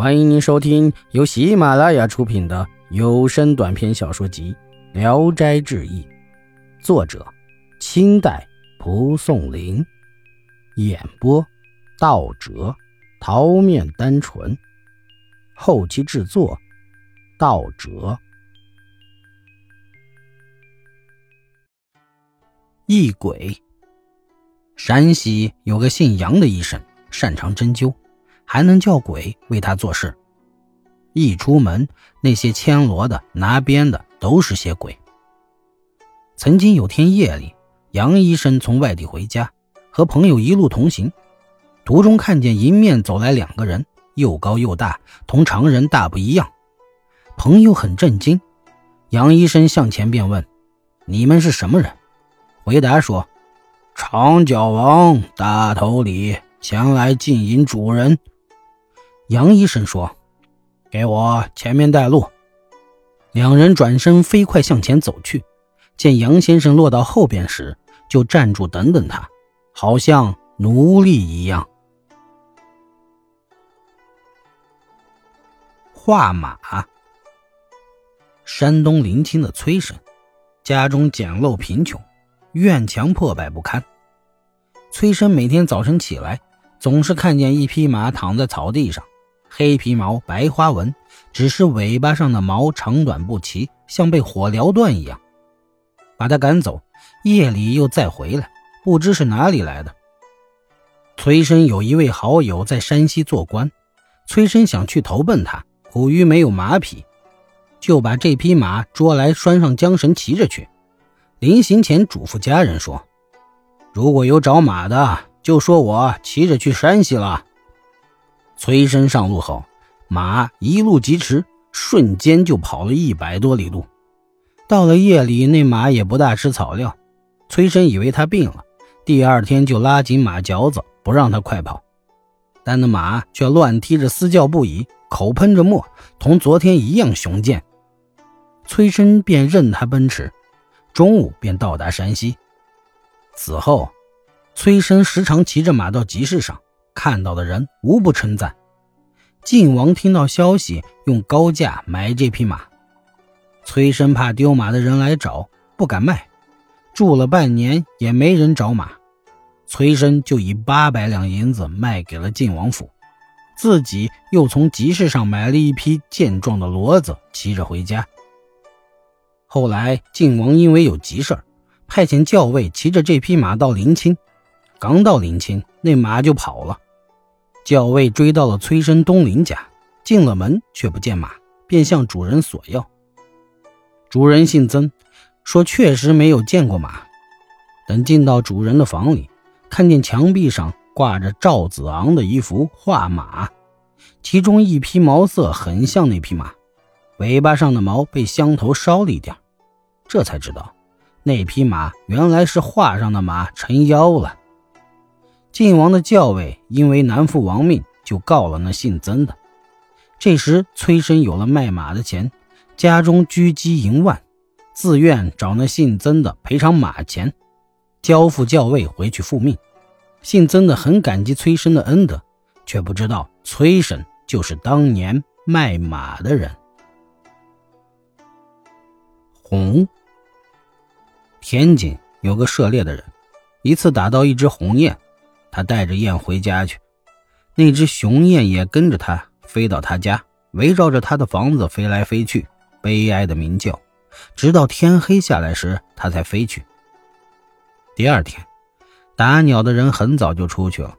欢迎您收听由喜马拉雅出品的有声短篇小说集《聊斋志异》，作者：清代蒲松龄，演播：道哲、桃面单纯，后期制作：道哲。异鬼。陕西有个姓杨的医生，擅长针灸。还能叫鬼为他做事。一出门，那些牵罗的、拿鞭的都是些鬼。曾经有天夜里，杨医生从外地回家，和朋友一路同行，途中看见迎面走来两个人，又高又大，同常人大不一样。朋友很震惊，杨医生向前便问：“你们是什么人？”回答说：“长脚王大头李前来敬迎主人。”杨医生说：“给我前面带路。”两人转身飞快向前走去，见杨先生落到后边时，就站住等等他，好像奴隶一样。画马。山东临清的崔生，家中简陋贫穷，院墙破败不堪。崔生每天早晨起来，总是看见一匹马躺在草地上。黑皮毛，白花纹，只是尾巴上的毛长短不齐，像被火燎断一样。把他赶走，夜里又再回来，不知是哪里来的。崔生有一位好友在山西做官，崔生想去投奔他，苦于没有马匹，就把这匹马捉来拴上缰绳，骑着去。临行前嘱咐家人说：“如果有找马的，就说我骑着去山西了。”崔生上路后，马一路疾驰，瞬间就跑了一百多里路。到了夜里，那马也不大吃草料。崔生以为他病了，第二天就拉紧马嚼子，不让他快跑。但那马却乱踢着，嘶叫不已，口喷着沫，同昨天一样雄健。崔生便任他奔驰，中午便到达山西。此后，崔生时常骑着马到集市上。看到的人无不称赞。晋王听到消息，用高价买这匹马。崔生怕丢马的人来找，不敢卖。住了半年也没人找马，崔生就以八百两银子卖给了晋王府，自己又从集市上买了一匹健壮的骡子，骑着回家。后来晋王因为有急事派遣校尉骑着这匹马到临清。刚到临清，那马就跑了。校尉追到了崔生东林家，进了门却不见马，便向主人索要。主人姓曾，说确实没有见过马。等进到主人的房里，看见墙壁上挂着赵子昂的一幅画马，其中一匹毛色很像那匹马，尾巴上的毛被香头烧了一点，这才知道那匹马原来是画上的马成妖了。晋王的校尉因为难复王命，就告了那姓曾的。这时崔生有了卖马的钱，家中居积银万，自愿找那姓曾的赔偿马钱，交付校尉回去复命。姓曾的很感激崔生的恩德，却不知道崔生就是当年卖马的人。红，天津有个涉猎的人，一次打到一只鸿雁。他带着雁回家去，那只雄雁也跟着他飞到他家，围绕着他的房子飞来飞去，悲哀的鸣叫，直到天黑下来时，他才飞去。第二天，打鸟的人很早就出去了，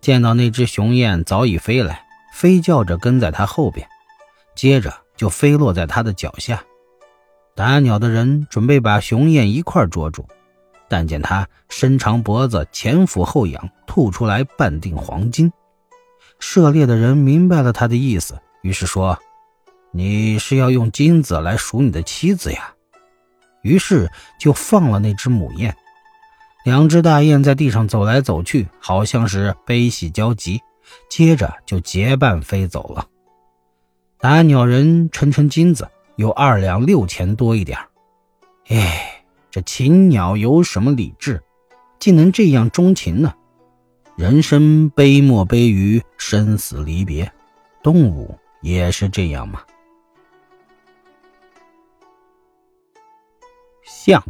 见到那只雄雁早已飞来，飞叫着跟在他后边，接着就飞落在他的脚下。打鸟的人准备把雄雁一块捉住。但见他伸长脖子，前俯后仰，吐出来半锭黄金。涉猎的人明白了他的意思，于是说：“你是要用金子来赎你的妻子呀？”于是就放了那只母雁。两只大雁在地上走来走去，好像是悲喜交集，接着就结伴飞走了。打鸟人称称金子有二两六钱多一点哎。这禽鸟有什么理智，竟能这样钟情呢？人生悲莫悲于生死离别，动物也是这样吗？象。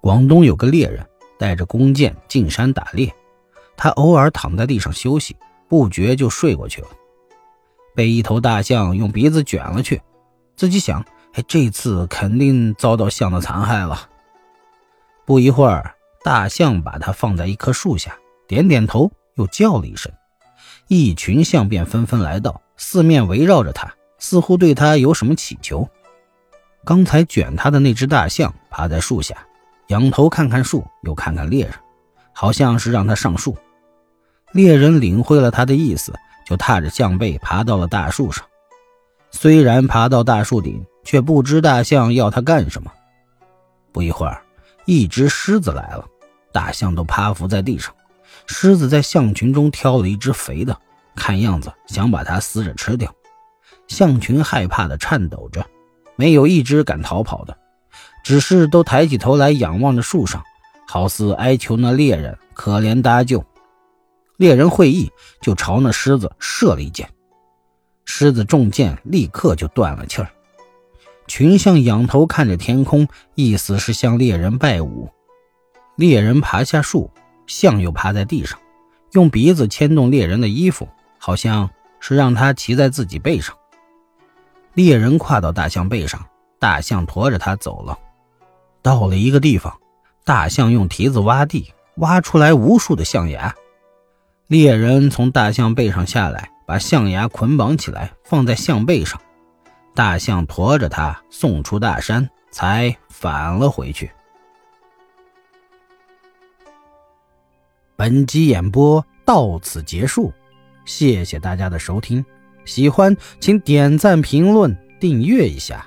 广东有个猎人带着弓箭进山打猎，他偶尔躺在地上休息，不觉就睡过去了，被一头大象用鼻子卷了去。自己想，哎，这次肯定遭到象的残害了。不一会儿，大象把它放在一棵树下，点点头，又叫了一声，一群象便纷纷来到，四面围绕着他，似乎对他有什么祈求。刚才卷他的那只大象趴在树下。仰头看看树，又看看猎人，好像是让他上树。猎人领会了他的意思，就踏着象背爬到了大树上。虽然爬到大树顶，却不知大象要它干什么。不一会儿，一只狮子来了，大象都趴伏在地上。狮子在象群中挑了一只肥的，看样子想把它撕着吃掉。象群害怕的颤抖着，没有一只敢逃跑的。只是都抬起头来仰望着树上，好似哀求那猎人可怜搭救。猎人会意，就朝那狮子射了一箭。狮子中箭，立刻就断了气儿。群象仰头看着天空，意思是向猎人拜舞。猎人爬下树，象又趴在地上，用鼻子牵动猎人的衣服，好像是让他骑在自己背上。猎人跨到大象背上，大象驮着他走了。到了一个地方，大象用蹄子挖地，挖出来无数的象牙。猎人从大象背上下来，把象牙捆绑起来，放在象背上。大象驮着他送出大山，才返了回去。本集演播到此结束，谢谢大家的收听。喜欢请点赞、评论、订阅一下。